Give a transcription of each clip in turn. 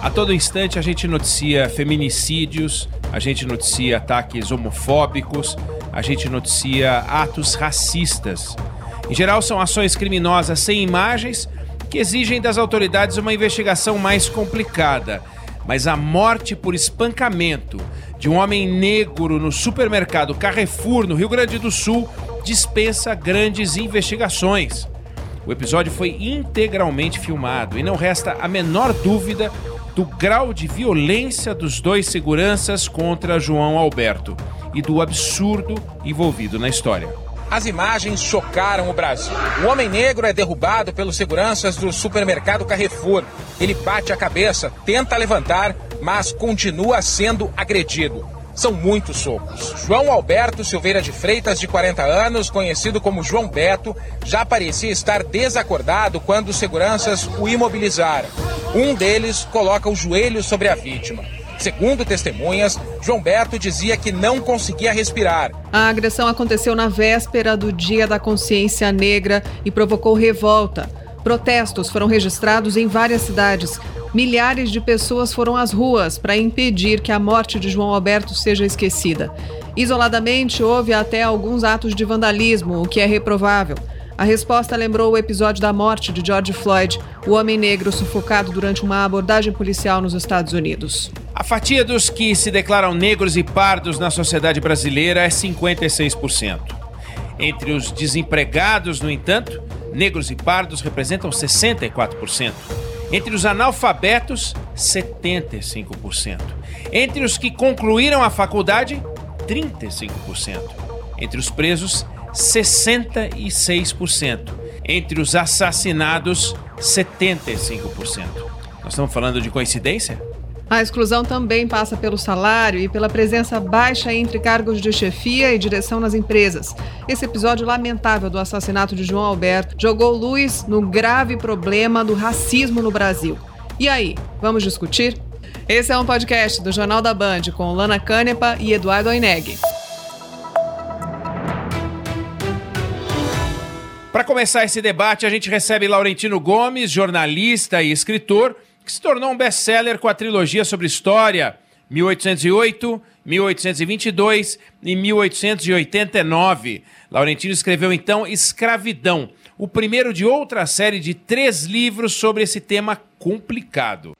A todo instante a gente noticia feminicídios, a gente noticia ataques homofóbicos, a gente noticia atos racistas. Em geral, são ações criminosas sem imagens que exigem das autoridades uma investigação mais complicada. Mas a morte por espancamento de um homem negro no supermercado Carrefour, no Rio Grande do Sul, dispensa grandes investigações. O episódio foi integralmente filmado e não resta a menor dúvida do grau de violência dos dois seguranças contra João Alberto e do absurdo envolvido na história. As imagens chocaram o Brasil. O homem negro é derrubado pelos seguranças do supermercado Carrefour. Ele bate a cabeça, tenta levantar, mas continua sendo agredido. São muitos socos. João Alberto Silveira de Freitas, de 40 anos, conhecido como João Beto, já parecia estar desacordado quando os seguranças o imobilizaram. Um deles coloca o joelho sobre a vítima. Segundo testemunhas, João Beto dizia que não conseguia respirar. A agressão aconteceu na véspera do Dia da Consciência Negra e provocou revolta. Protestos foram registrados em várias cidades. Milhares de pessoas foram às ruas para impedir que a morte de João Alberto seja esquecida. Isoladamente, houve até alguns atos de vandalismo, o que é reprovável. A resposta lembrou o episódio da morte de George Floyd, o homem negro sufocado durante uma abordagem policial nos Estados Unidos. A fatia dos que se declaram negros e pardos na sociedade brasileira é 56%. Entre os desempregados, no entanto, negros e pardos representam 64%. Entre os analfabetos, 75%. Entre os que concluíram a faculdade, 35%. Entre os presos, 66%. Entre os assassinados, 75%. Nós estamos falando de coincidência? A exclusão também passa pelo salário e pela presença baixa entre cargos de chefia e direção nas empresas. Esse episódio lamentável do assassinato de João Alberto jogou luz no grave problema do racismo no Brasil. E aí, vamos discutir? Esse é um podcast do Jornal da Band com Lana Canepa e Eduardo Oineg. Para começar esse debate, a gente recebe Laurentino Gomes, jornalista e escritor que se tornou um best-seller com a trilogia sobre história 1808, 1822 e 1889. Laurentino escreveu então Escravidão, o primeiro de outra série de três livros sobre esse tema complicado.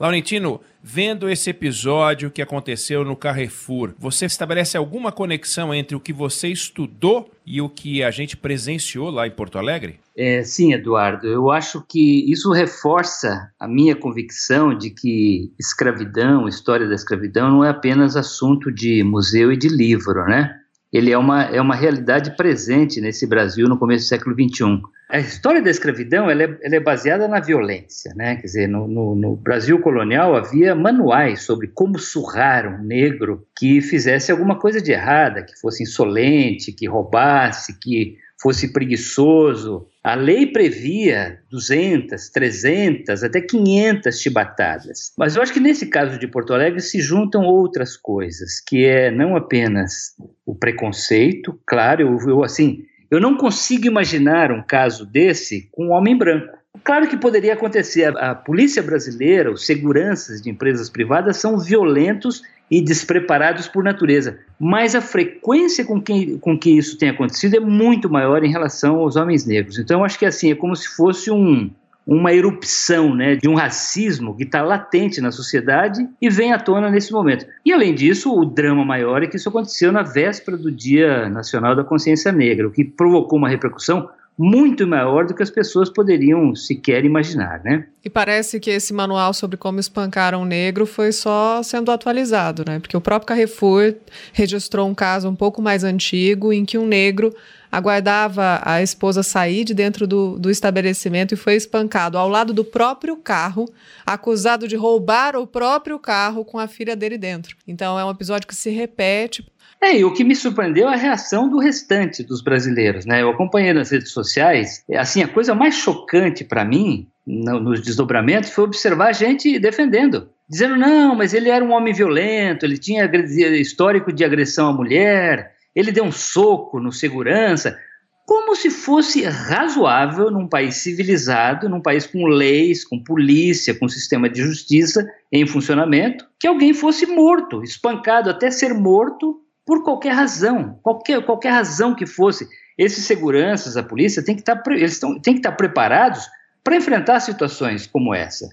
Laurentino, vendo esse episódio que aconteceu no Carrefour, você estabelece alguma conexão entre o que você estudou e o que a gente presenciou lá em Porto Alegre? É, sim, Eduardo. Eu acho que isso reforça a minha convicção de que escravidão, história da escravidão, não é apenas assunto de museu e de livro, né? Ele é uma, é uma realidade presente nesse Brasil no começo do século XXI. A história da escravidão ela é, ela é baseada na violência, né? Quer dizer, no, no, no, Brasil colonial havia manuais sobre como surrar um negro que fizesse alguma coisa de errada, que fosse insolente, que roubasse, que fosse preguiçoso. A lei previa 200, 300, até 500 chibatadas. Mas eu acho que nesse caso de Porto Alegre se juntam outras coisas, que é não apenas o preconceito, claro, eu, eu assim, eu não consigo imaginar um caso desse com um homem branco. Claro que poderia acontecer. A, polícia brasileira, os seguranças de empresas privadas são violentos e despreparados por natureza. Mas a frequência com que, com que isso tem acontecido é muito maior em relação aos homens negros. Então, acho que assim, é como se fosse um, uma erupção né, de um racismo que está latente na sociedade e vem à tona nesse momento. E além disso, o drama maior é que isso aconteceu na véspera do Dia Nacional da Consciência Negra, o que provocou uma repercussão muito maior do que as pessoas poderiam sequer imaginar, né? E parece que esse manual sobre como espancar um negro foi só sendo atualizado, né? Porque o próprio Carrefour registrou um caso um pouco mais antigo em que um negro aguardava a esposa sair de dentro do, do estabelecimento e foi espancado ao lado do próprio carro, acusado de roubar o próprio carro com a filha dele dentro. Então é um episódio que se repete. É, e o que me surpreendeu é a reação do restante dos brasileiros, né? Eu acompanhei nas redes sociais, assim, a coisa mais chocante para mim no, nos desdobramentos foi observar a gente defendendo, dizendo não, mas ele era um homem violento, ele tinha histórico de agressão à mulher, ele deu um soco no segurança, como se fosse razoável num país civilizado, num país com leis, com polícia, com sistema de justiça em funcionamento, que alguém fosse morto, espancado até ser morto por qualquer razão, qualquer, qualquer razão que fosse. Esses seguranças, a polícia, tem que estar, tá eles tão, tem que estar preparados para enfrentar situações como essa.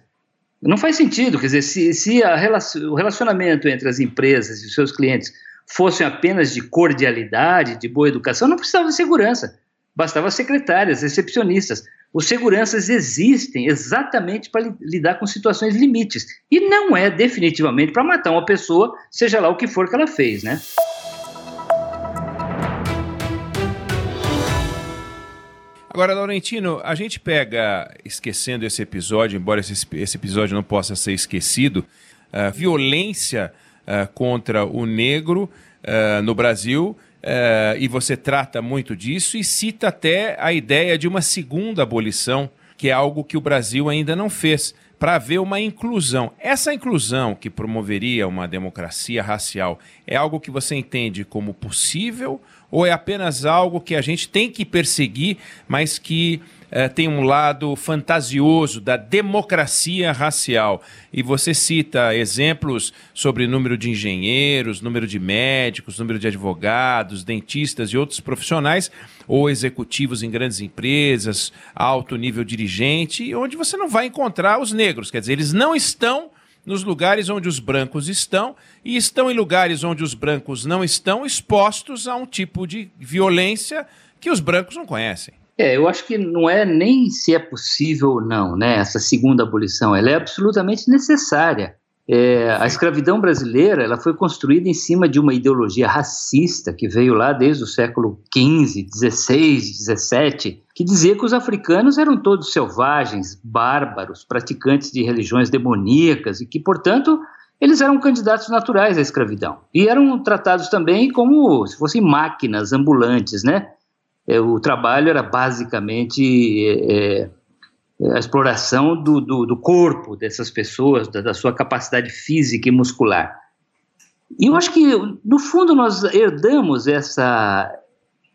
Não faz sentido, quer dizer, se, se relacion, o relacionamento entre as empresas e os seus clientes fossem apenas de cordialidade, de boa educação, não precisava de segurança. Bastava secretárias, recepcionistas. Os seguranças existem exatamente para lidar com situações limites. E não é definitivamente para matar uma pessoa, seja lá o que for que ela fez, né? Agora, Laurentino, a gente pega, esquecendo esse episódio, embora esse, esse episódio não possa ser esquecido, uh, violência uh, contra o negro uh, no Brasil Uh, e você trata muito disso e cita até a ideia de uma segunda abolição, que é algo que o Brasil ainda não fez, para haver uma inclusão. Essa inclusão que promoveria uma democracia racial é algo que você entende como possível ou é apenas algo que a gente tem que perseguir, mas que é, tem um lado fantasioso da democracia racial. E você cita exemplos sobre número de engenheiros, número de médicos, número de advogados, dentistas e outros profissionais, ou executivos em grandes empresas, alto nível dirigente, onde você não vai encontrar os negros. Quer dizer, eles não estão nos lugares onde os brancos estão e estão em lugares onde os brancos não estão expostos a um tipo de violência que os brancos não conhecem. É, eu acho que não é nem se é possível ou não, né? Essa segunda abolição, ela é absolutamente necessária. É, a escravidão brasileira ela foi construída em cima de uma ideologia racista que veio lá desde o século XV, XVI, XVII, que dizia que os africanos eram todos selvagens, bárbaros, praticantes de religiões demoníacas e que, portanto, eles eram candidatos naturais à escravidão. E eram tratados também como se fossem máquinas ambulantes, né? É, o trabalho era basicamente é, é, a exploração do, do, do, corpo dessas pessoas, da, da, sua capacidade física e muscular. E eu acho que, no fundo, nós herdamos essa,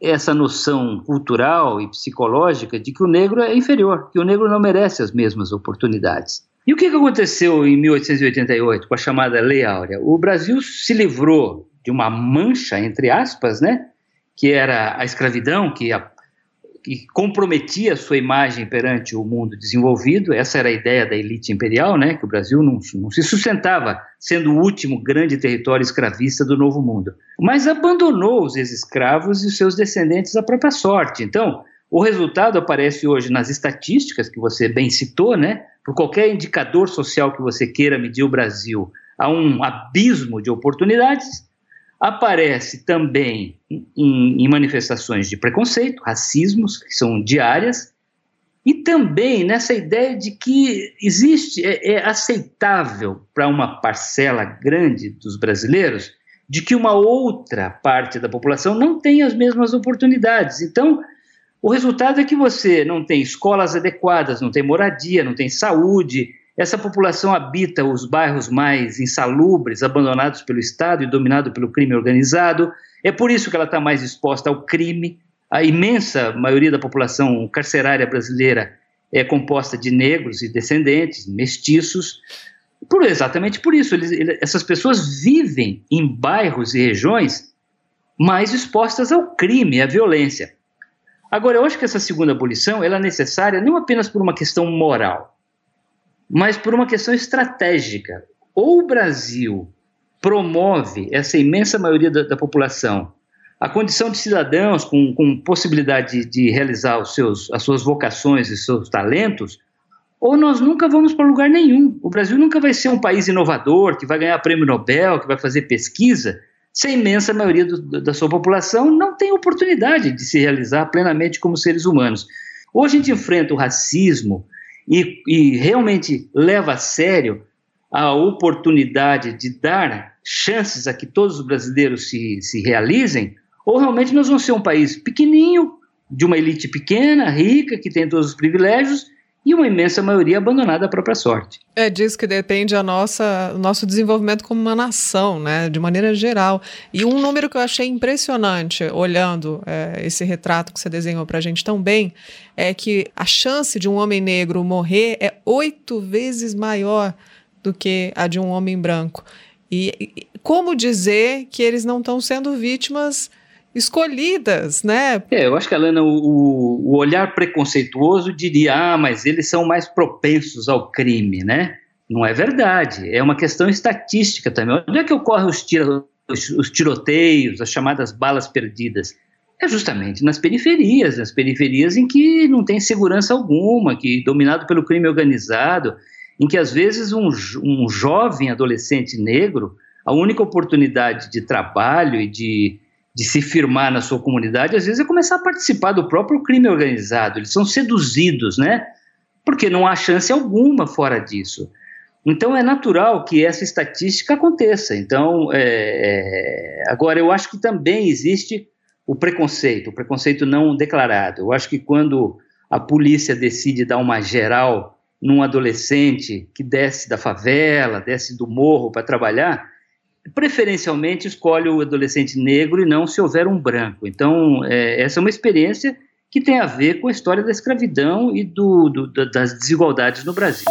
essa noção cultural e psicológica de que o negro é inferior, que o negro não merece as mesmas oportunidades. E o que aconteceu em 1888 com a chamada Lei Áurea? O Brasil se livrou de uma mancha, entre aspas, né, que era a escravidão, que, a, que comprometia a sua imagem perante o mundo desenvolvido. Essa era a ideia da elite imperial, né, que o Brasil não, não se sustentava sendo o último grande território escravista do Novo Mundo, mas abandonou os ex-escravos e os seus descendentes à própria sorte. Então, o resultado aparece hoje nas estatísticas que você bem citou, né? Por qualquer indicador social que você queira medir o Brasil, há um abismo de oportunidades aparece também em, em, manifestações de preconceito, racismos, que são diárias, e também nessa ideia de que existe, é, é aceitável para uma parcela grande dos brasileiros, de que uma outra parte da população não tem as mesmas oportunidades. Então, o resultado é que você não tem escolas adequadas, não tem moradia, não tem saúde, essa população habita os bairros mais insalubres, abandonados pelo Estado e dominados pelo crime organizado. É por isso que ela está mais exposta ao crime. A imensa maioria da população carcerária brasileira é composta de negros e descendentes, mestiços. Por, exatamente por isso, eles, essas pessoas vivem em bairros e regiões mais expostas ao crime, à violência. Agora, eu acho que essa segunda abolição ela é necessária não apenas por uma questão moral, mas por uma questão estratégica. Ou o Brasil promove essa imensa maioria da, da população a condição de cidadãos com, com possibilidade de, de realizar os seus, as suas vocações e seus talentos, ou nós nunca vamos para lugar nenhum. O Brasil nunca vai ser um país inovador, que vai ganhar prêmio Nobel, que vai fazer pesquisa, se a imensa maioria do, da sua população não tem oportunidade de se realizar plenamente como seres humanos. Ou a gente enfrenta o racismo, e, e realmente leva a sério a oportunidade de dar chances a que todos os brasileiros se, se realizem, ou realmente nós vamos ser um país pequenininho, de uma elite pequena, rica, que tem todos os privilégios, e uma imensa maioria abandonada à própria sorte. É disso que depende a nossa, o nosso desenvolvimento como uma nação, né, de maneira geral. E um número que eu achei impressionante, olhando é, esse retrato que você desenhou para a gente tão bem, é que a chance de um homem negro morrer é oito vezes maior do que a de um homem branco. E, e como dizer que eles não estão sendo vítimas escolhidas, né? É, eu acho que, Alana, o, o olhar preconceituoso diria, ah, mas eles são mais propensos ao crime, né? Não é verdade, é uma questão estatística também. Onde é que ocorrem os, tira, os, os tiroteios, as chamadas balas perdidas? É justamente nas periferias, nas periferias em que não tem segurança alguma, que dominado pelo crime organizado, em que às vezes um, um jovem adolescente negro, a única oportunidade de trabalho e de de se firmar na sua comunidade, às vezes é começar a participar do próprio crime organizado. Eles são seduzidos, né? Porque não há chance alguma fora disso. Então é natural que essa estatística aconteça. Então, é, é, agora eu acho que também existe o preconceito, o preconceito não declarado. Eu acho que quando a polícia decide dar uma geral num adolescente que desce da favela, desce do morro para trabalhar, preferencialmente escolhe o adolescente negro e não se houver um branco. Então, é, essa é uma experiência que tem a ver com a história da escravidão e do, do, das desigualdades no Brasil.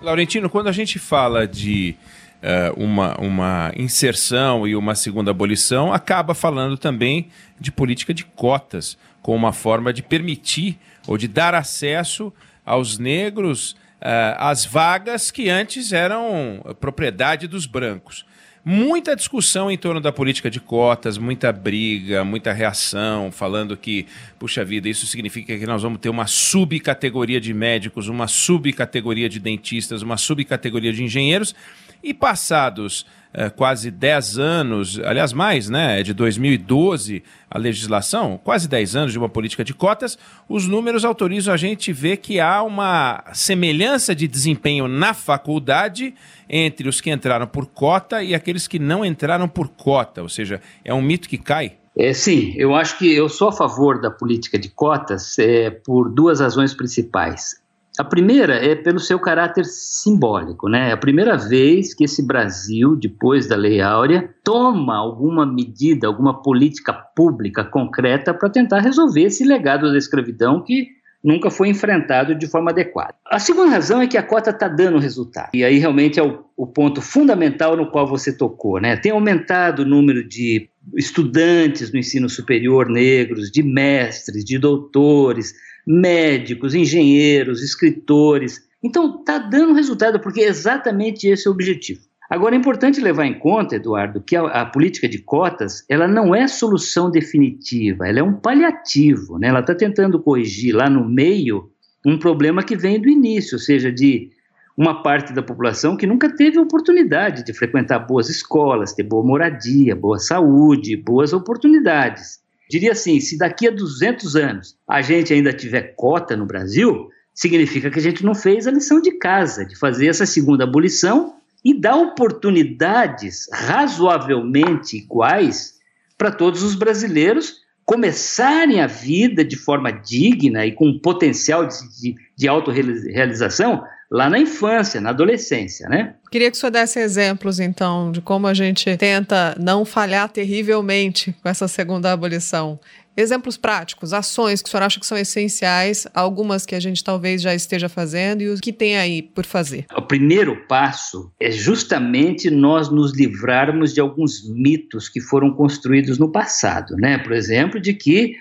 Laurentino, quando a gente fala de uh, uma, uma inserção e uma segunda abolição, acaba falando também de política de cotas, como uma forma de permitir ou de dar acesso aos negros as vagas que antes eram propriedade dos brancos. Muita discussão em torno da política de cotas, muita briga, muita reação, falando que, puxa vida, isso significa que nós vamos ter uma subcategoria de médicos, uma subcategoria de dentistas, uma subcategoria de engenheiros. E passados é, quase 10 anos, aliás, mais, né? É de 2012 a legislação, quase 10 anos de uma política de cotas, os números autorizam a gente ver que há uma semelhança de desempenho na faculdade entre os que entraram por cota e aqueles que não entraram por cota, ou seja, é um mito que cai. É, sim, eu acho que eu sou a favor da política de cotas é, por duas razões principais. A primeira é pelo seu caráter simbólico, né? É a primeira vez que esse Brasil, depois da Lei Áurea, toma alguma medida, alguma política pública concreta para tentar resolver esse legado da escravidão que nunca foi enfrentado de forma adequada. A segunda razão é que a cota está dando resultado. E aí realmente é o, o, ponto fundamental no qual você tocou, né? Tem aumentado o número de estudantes no ensino superior negros, de mestres, de doutores, médicos, engenheiros, escritores. Então, está dando resultado, porque é exatamente esse o objetivo. Agora, é importante levar em conta, Eduardo, que a, a política de cotas ela não é solução definitiva, ela é um paliativo. Né? Ela está tentando corrigir lá no meio um problema que vem do início, ou seja, de uma parte da população que nunca teve oportunidade de frequentar boas escolas, ter boa moradia, boa saúde, boas oportunidades. Diria assim: se daqui a 200 anos a gente ainda tiver cota no Brasil, significa que a gente não fez a lição de casa, de fazer essa segunda abolição e dar oportunidades razoavelmente iguais para todos os brasileiros começarem a vida de forma digna e com potencial de, de, de autorrealização lá na infância, na adolescência, né? Queria que o senhor desse exemplos, então, de como a gente tenta não falhar terrivelmente com essa segunda abolição. Exemplos práticos, ações que o senhor acha que são essenciais, algumas que a gente talvez já esteja fazendo e o que tem aí por fazer. O primeiro passo é justamente nós nos livrarmos de alguns mitos que foram construídos no passado, né? Por exemplo, de que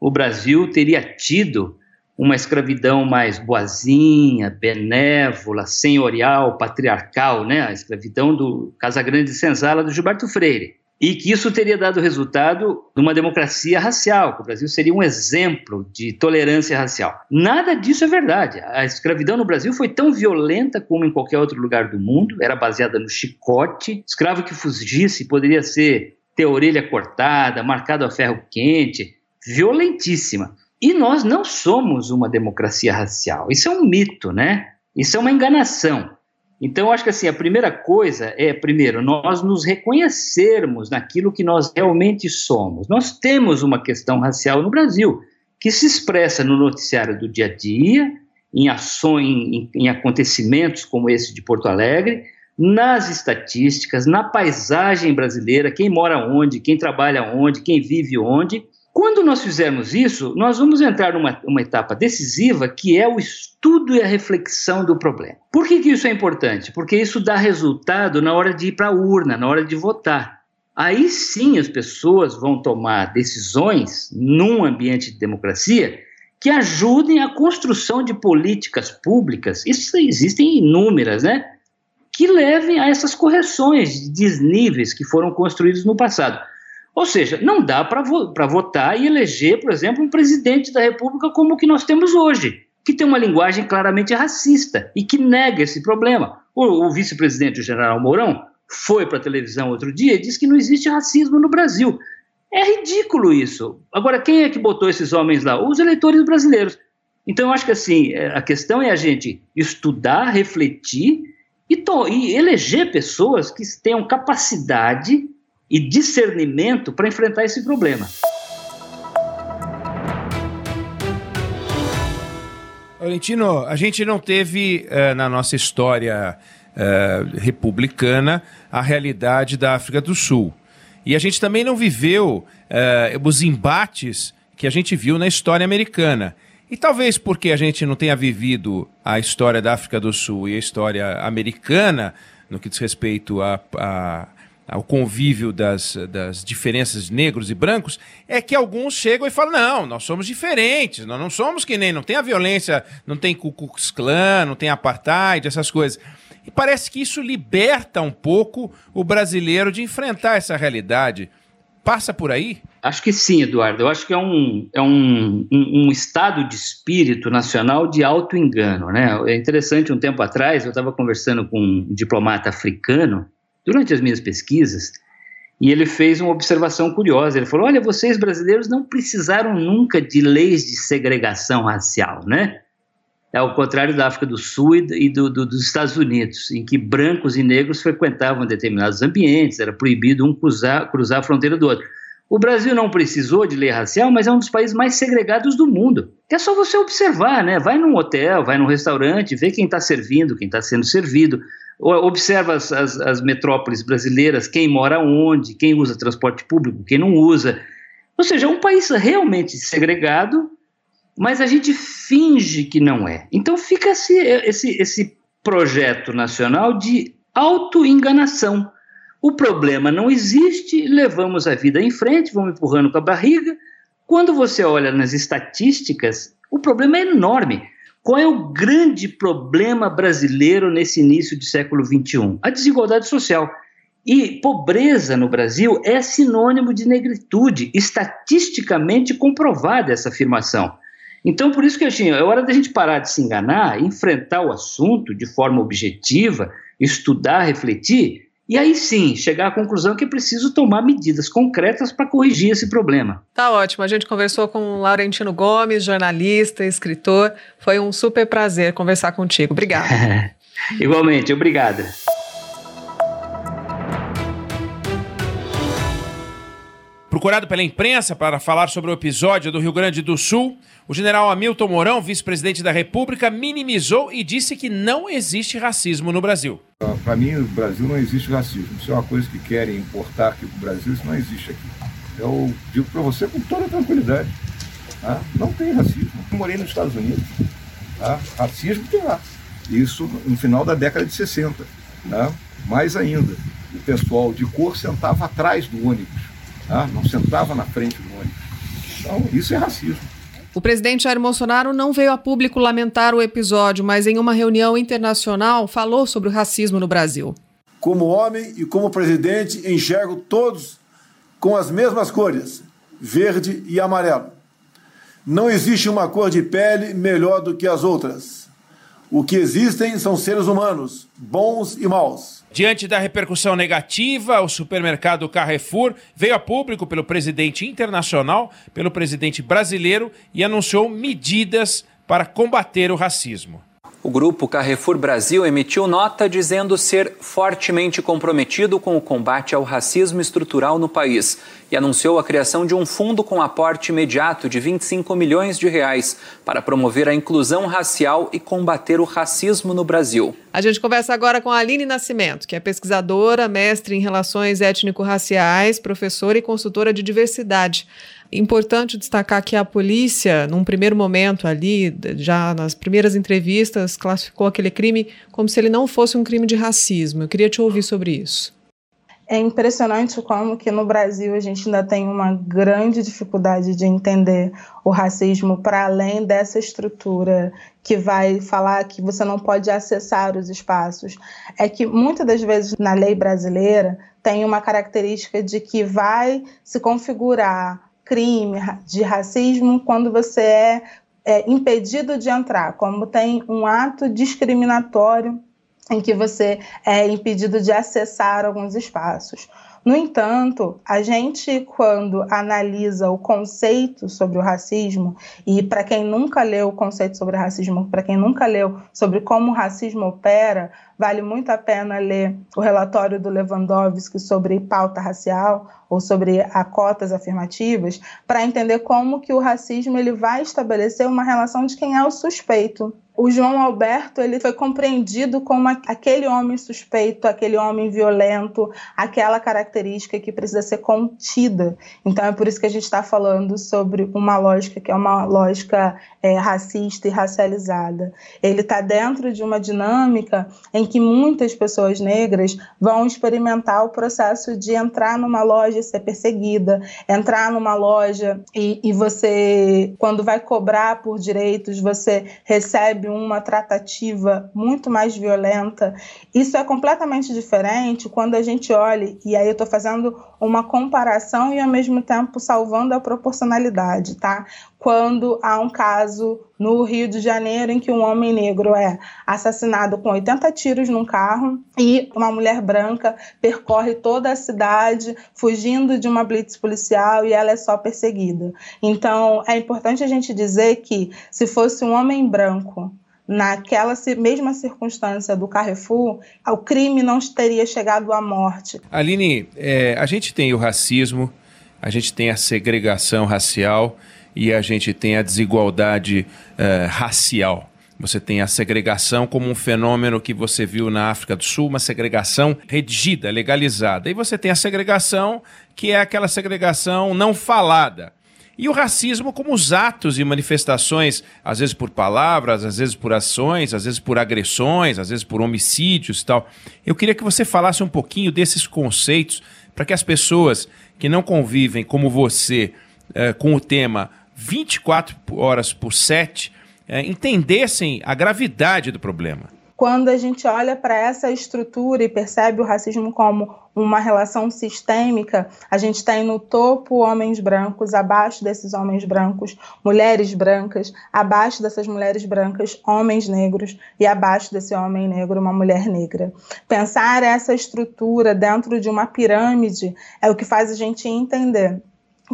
o Brasil teria tido uma escravidão mais boazinha, benévola, senhorial, patriarcal, né? a escravidão do Casagrande Senzala do Gilberto Freire. E que isso teria dado resultado numa democracia racial, que o Brasil seria um exemplo de tolerância racial. Nada disso é verdade. A escravidão no Brasil foi tão violenta como em qualquer outro lugar do mundo, era baseada no chicote, escravo que fugisse poderia ser ter orelha cortada, marcado a ferro quente, violentíssima. E nós não somos uma democracia racial. Isso é um mito, né? Isso é uma enganação. Então, acho que assim, a primeira coisa é, primeiro, nós nos reconhecermos naquilo que nós realmente somos. Nós temos uma questão racial no Brasil, que se expressa no noticiário do dia a dia, em ações, em, em acontecimentos como esse de Porto Alegre, nas estatísticas, na paisagem brasileira, quem mora onde, quem trabalha onde, quem vive onde. Quando nós fizermos isso, nós vamos entrar numa uma etapa decisiva que é o estudo e a reflexão do problema. Por que, que isso é importante? Porque isso dá resultado na hora de ir para a urna, na hora de votar. Aí sim as pessoas vão tomar decisões num ambiente de democracia que ajudem a construção de políticas públicas. Isso existem inúmeras, né? Que levem a essas correções de desníveis que foram construídos no passado. Ou seja, não dá para vo votar e eleger, por exemplo, um presidente da República como o que nós temos hoje, que tem uma linguagem claramente racista e que nega esse problema. O, o vice-presidente, o general Mourão, foi para a televisão outro dia e disse que não existe racismo no Brasil. É ridículo isso. Agora, quem é que botou esses homens lá? Os eleitores brasileiros. Então, eu acho que assim, é, a questão é a gente estudar, refletir e, e eleger pessoas que tenham capacidade e discernimento para enfrentar esse problema. Valentino, a gente não teve uh, na nossa história uh, republicana a realidade da África do Sul. E a gente também não viveu uh, os embates que a gente viu na história americana. E talvez porque a gente não tenha vivido a história da África do Sul e a história americana, no que diz respeito a, a ao convívio das, das diferenças negros e brancos, é que alguns chegam e falam: não, nós somos diferentes, nós não somos que nem, não tem a violência, não tem Ku Klux Klan, não tem apartheid, essas coisas. E parece que isso liberta um pouco o brasileiro de enfrentar essa realidade. Passa por aí? Acho que sim, Eduardo. Eu acho que é um, é um, um, um estado de espírito nacional de auto-engano. Né? É interessante, um tempo atrás, eu estava conversando com um diplomata africano durante as minhas pesquisas, e ele fez uma observação curiosa. Ele falou: Olha, vocês brasileiros não precisaram nunca de leis de segregação racial, né? É ao contrário da África do Sul e do, do, dos Estados Unidos, em que brancos e negros frequentavam determinados ambientes, era proibido um cruzar, cruzar a fronteira do outro. O Brasil não precisou de lei racial, mas é um dos países mais segregados do mundo. É só você observar, né? Vai num hotel, vai num restaurante, vê quem está servindo, quem está sendo servido observa as, as, as, metrópoles brasileiras, quem mora onde, quem usa transporte público, quem não usa. Ou seja, é um país realmente segregado, mas a gente finge que não é. Então fica esse, esse, esse projeto nacional de autoenganação. O problema não existe, levamos a vida em frente, vamos empurrando com a barriga. Quando você olha nas estatísticas, o problema é enorme. Qual é o grande problema brasileiro nesse início de século XXI? A desigualdade social. E pobreza no Brasil é sinônimo de negritude, estatisticamente comprovada essa afirmação. Então, por isso que assim, é hora da gente parar de se enganar, enfrentar o assunto de forma objetiva, estudar, refletir e aí sim, chegar à conclusão que é preciso tomar medidas concretas para corrigir esse problema. Tá ótimo. A gente conversou com o Laurentino Gomes, jornalista, escritor. Foi um super prazer conversar contigo. Obrigada. Igualmente, obrigada. Procurado pela imprensa para falar sobre o episódio do Rio Grande do Sul, o general Hamilton Mourão, vice-presidente da República, minimizou e disse que não existe racismo no Brasil. Para mim, no Brasil não existe racismo. Isso é uma coisa que querem importar aqui para o Brasil, isso não existe aqui. Eu digo para você com toda tranquilidade: tá? não tem racismo. Eu morei nos Estados Unidos. Tá? Racismo tem lá. Isso no final da década de 60. Tá? Mais ainda, o pessoal de cor sentava atrás do ônibus ah, não sentava na frente do ônibus. Então, isso é racismo. O presidente Jair Bolsonaro não veio a público lamentar o episódio, mas em uma reunião internacional falou sobre o racismo no Brasil. Como homem e como presidente, enxergo todos com as mesmas cores, verde e amarelo. Não existe uma cor de pele melhor do que as outras. O que existem são seres humanos, bons e maus. Diante da repercussão negativa, o supermercado Carrefour veio a público pelo presidente internacional, pelo presidente brasileiro e anunciou medidas para combater o racismo. O grupo Carrefour Brasil emitiu nota dizendo ser fortemente comprometido com o combate ao racismo estrutural no país e anunciou a criação de um fundo com aporte imediato de 25 milhões de reais para promover a inclusão racial e combater o racismo no Brasil. A gente conversa agora com a Aline Nascimento, que é pesquisadora, mestre em relações étnico-raciais, professora e consultora de diversidade. Importante destacar que a polícia, num primeiro momento ali, já nas primeiras entrevistas, classificou aquele crime como se ele não fosse um crime de racismo. Eu queria te ouvir sobre isso. É impressionante como que no Brasil a gente ainda tem uma grande dificuldade de entender o racismo para além dessa estrutura que vai falar que você não pode acessar os espaços. É que muitas das vezes na lei brasileira tem uma característica de que vai se configurar crime de racismo quando você é, é impedido de entrar, como tem um ato discriminatório em que você é impedido de acessar alguns espaços. No entanto, a gente, quando analisa o conceito sobre o racismo, e para quem nunca leu o conceito sobre racismo, para quem nunca leu sobre como o racismo opera, vale muito a pena ler o relatório do Lewandowski sobre pauta racial ou sobre a cotas afirmativas, para entender como que o racismo ele vai estabelecer uma relação de quem é o suspeito o João Alberto ele foi compreendido como aquele homem suspeito, aquele homem violento, aquela característica que precisa ser contida. Então é por isso que a gente está falando sobre uma lógica que é uma lógica é, racista e racializada. Ele está dentro de uma dinâmica em que muitas pessoas negras vão experimentar o processo de entrar numa loja e ser perseguida, entrar numa loja e, e você, quando vai cobrar por direitos, você recebe uma tratativa muito mais violenta. Isso é completamente diferente quando a gente olha, e aí eu estou fazendo uma comparação e ao mesmo tempo salvando a proporcionalidade, tá? Quando há um caso no Rio de Janeiro em que um homem negro é assassinado com 80 tiros num carro e uma mulher branca percorre toda a cidade fugindo de uma blitz policial e ela é só perseguida. Então, é importante a gente dizer que se fosse um homem branco naquela mesma circunstância do Carrefour, o crime não teria chegado à morte. Aline, é, a gente tem o racismo, a gente tem a segregação racial e a gente tem a desigualdade é, racial. Você tem a segregação como um fenômeno que você viu na África do Sul, uma segregação redigida, legalizada. E você tem a segregação que é aquela segregação não falada e o racismo como os atos e manifestações, às vezes por palavras, às vezes por ações, às vezes por agressões, às vezes por homicídios e tal. Eu queria que você falasse um pouquinho desses conceitos para que as pessoas que não convivem como você eh, com o tema 24 horas por 7 eh, entendessem a gravidade do problema quando a gente olha para essa estrutura e percebe o racismo como uma relação sistêmica, a gente tem no topo homens brancos, abaixo desses homens brancos, mulheres brancas, abaixo dessas mulheres brancas, homens negros e abaixo desse homem negro, uma mulher negra. Pensar essa estrutura dentro de uma pirâmide é o que faz a gente entender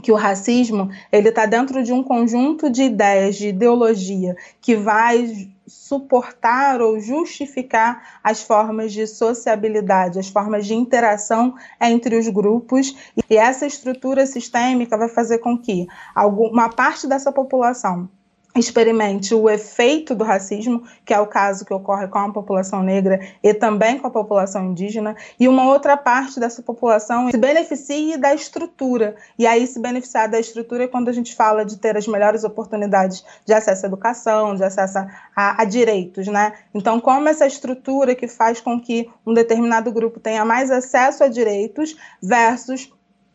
que o racismo ele está dentro de um conjunto de ideias, de ideologia que vai suportar ou justificar as formas de sociabilidade, as formas de interação entre os grupos. E essa estrutura sistêmica vai fazer com que alguma parte dessa população experimente o efeito do racismo, que é o caso que ocorre com a população negra e também com a população indígena, e uma outra parte dessa população se beneficie da estrutura. E aí se beneficiar da estrutura é quando a gente fala de ter as melhores oportunidades de acesso à educação, de acesso a, a direitos, né? Então, como essa estrutura que faz com que um determinado grupo tenha mais acesso a direitos versus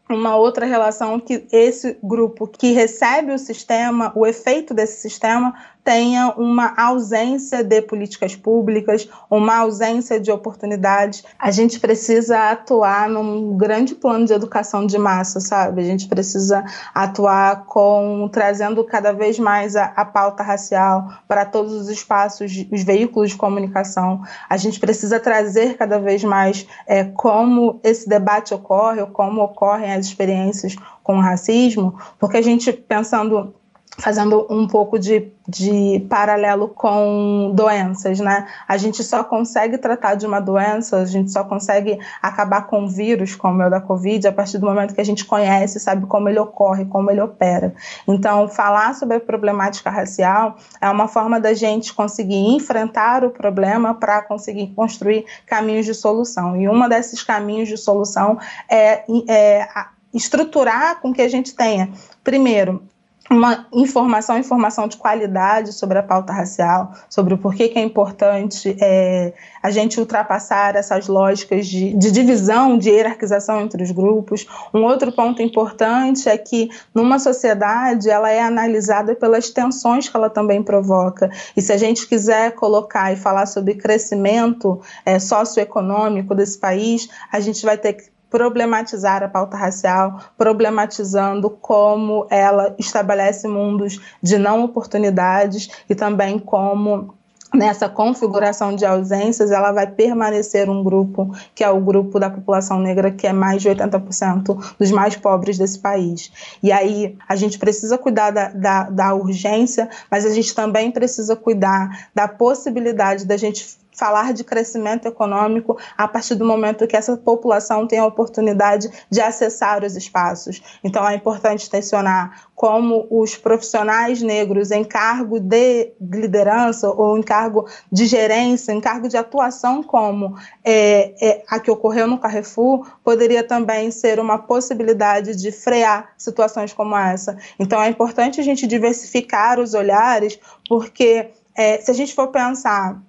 uma outra relação que esse grupo que recebe o sistema, o efeito desse sistema, tenha uma ausência de políticas públicas, uma ausência de oportunidades. A gente precisa atuar num grande plano de educação de massa, sabe? A gente precisa atuar com trazendo cada vez mais a, a pauta racial para todos os espaços, os veículos de comunicação. A gente precisa trazer cada vez mais é, como esse debate ocorre, ou como ocorrem as experiências com o racismo, porque a gente pensando fazendo um pouco de, de paralelo com doenças, né? A gente só consegue tratar de uma doença, a gente só consegue acabar com vírus, como é o da Covid, a partir do momento que a gente conhece, sabe como ele ocorre, como ele opera. Então, falar sobre a problemática racial é uma forma da gente conseguir enfrentar o problema para conseguir construir caminhos de solução. E uma desses caminhos de solução é, é estruturar com que a gente tenha, primeiro, uma informação, informação de qualidade sobre a pauta racial, sobre o porquê que é importante é, a gente ultrapassar essas lógicas de, de, divisão, de hierarquização entre os grupos. Um outro ponto importante é que numa sociedade ela é analisada pelas tensões que ela também provoca. E se a gente quiser colocar e falar sobre crescimento é, socioeconômico desse país, a gente vai ter que problematizar a pauta racial, problematizando como ela estabelece mundos de não oportunidades e também como nessa configuração de ausências, ela vai permanecer um grupo, que é o grupo da população negra, que é mais de 80% dos mais pobres desse país. E aí a gente precisa cuidar da, da, da urgência, mas a gente também precisa cuidar da possibilidade da gente falar de crescimento econômico a partir do momento que essa população tem a oportunidade de acessar os espaços. Então, é importante tensionar como os profissionais negros em cargo de liderança ou em cargo de gerência, em cargo de atuação, como é, é, a que ocorreu no Carrefour, poderia também ser uma possibilidade de frear situações como essa. Então, é importante a gente diversificar os olhares, porque é, se a gente for pensar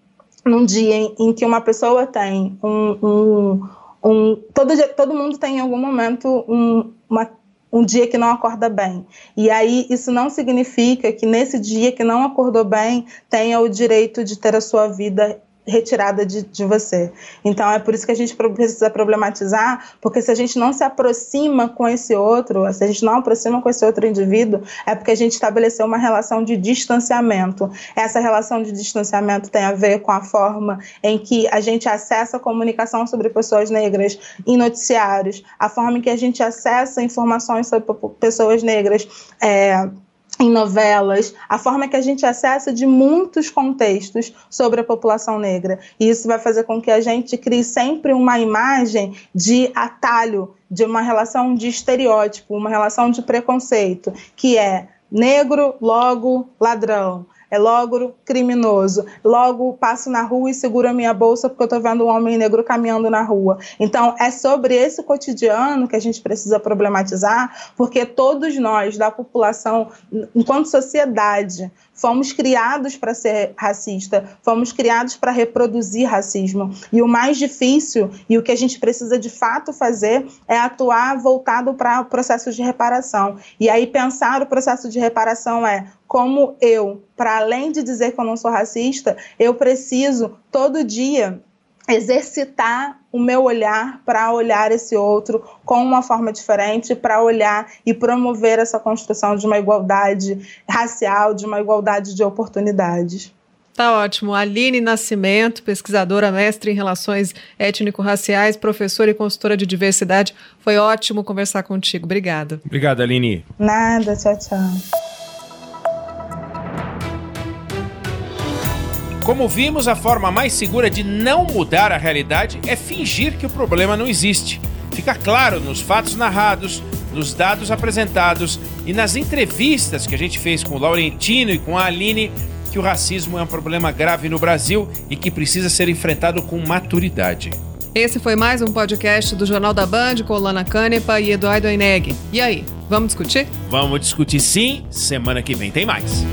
num dia em, em que uma pessoa tem um, um, um todo, dia, todo mundo tem em algum momento um, uma, um dia que não acorda bem. E aí isso não significa que nesse dia que não acordou bem tenha o direito de ter a sua vida retirada de, de você. Então é por isso que a gente precisa problematizar, porque se a gente não se aproxima com esse outro, se a gente não aproxima com esse outro indivíduo, é porque a gente estabeleceu uma relação de distanciamento. Essa relação de distanciamento tem a ver com a forma em que a gente acessa a comunicação sobre pessoas negras em noticiários, a forma em que a gente acessa informações sobre pessoas negras. É, em novelas, a forma que a gente acessa de muitos contextos sobre a população negra. E isso vai fazer com que a gente crie sempre uma imagem de atalho, de uma relação de estereótipo, uma relação de preconceito, que é negro, logo ladrão é logo criminoso. Logo passo na rua e seguro a minha bolsa porque eu estou vendo um homem negro caminhando na rua. Então, é sobre esse cotidiano que a gente precisa problematizar, porque todos nós, da população, enquanto sociedade, fomos criados para ser racista, fomos criados para reproduzir racismo. E o mais difícil e o que a gente precisa de fato fazer é atuar voltado para o processo de reparação. E aí pensar o processo de reparação é como eu, para além de dizer que eu não sou racista, eu preciso todo dia exercitar o meu olhar para olhar esse outro com uma forma diferente, para olhar e promover essa construção de uma igualdade racial, de uma igualdade de oportunidades. Tá ótimo. Aline Nascimento, pesquisadora, mestre em relações étnico-raciais, professora e consultora de diversidade. Foi ótimo conversar contigo. Obrigada. Obrigado, Aline. Nada, tchau, tchau. Como vimos, a forma mais segura de não mudar a realidade é fingir que o problema não existe. Fica claro nos fatos narrados, nos dados apresentados e nas entrevistas que a gente fez com o Laurentino e com a Aline que o racismo é um problema grave no Brasil e que precisa ser enfrentado com maturidade. Esse foi mais um podcast do Jornal da Band com Lana Canepa e Eduardo Eneg. E aí, vamos discutir? Vamos discutir sim, semana que vem tem mais.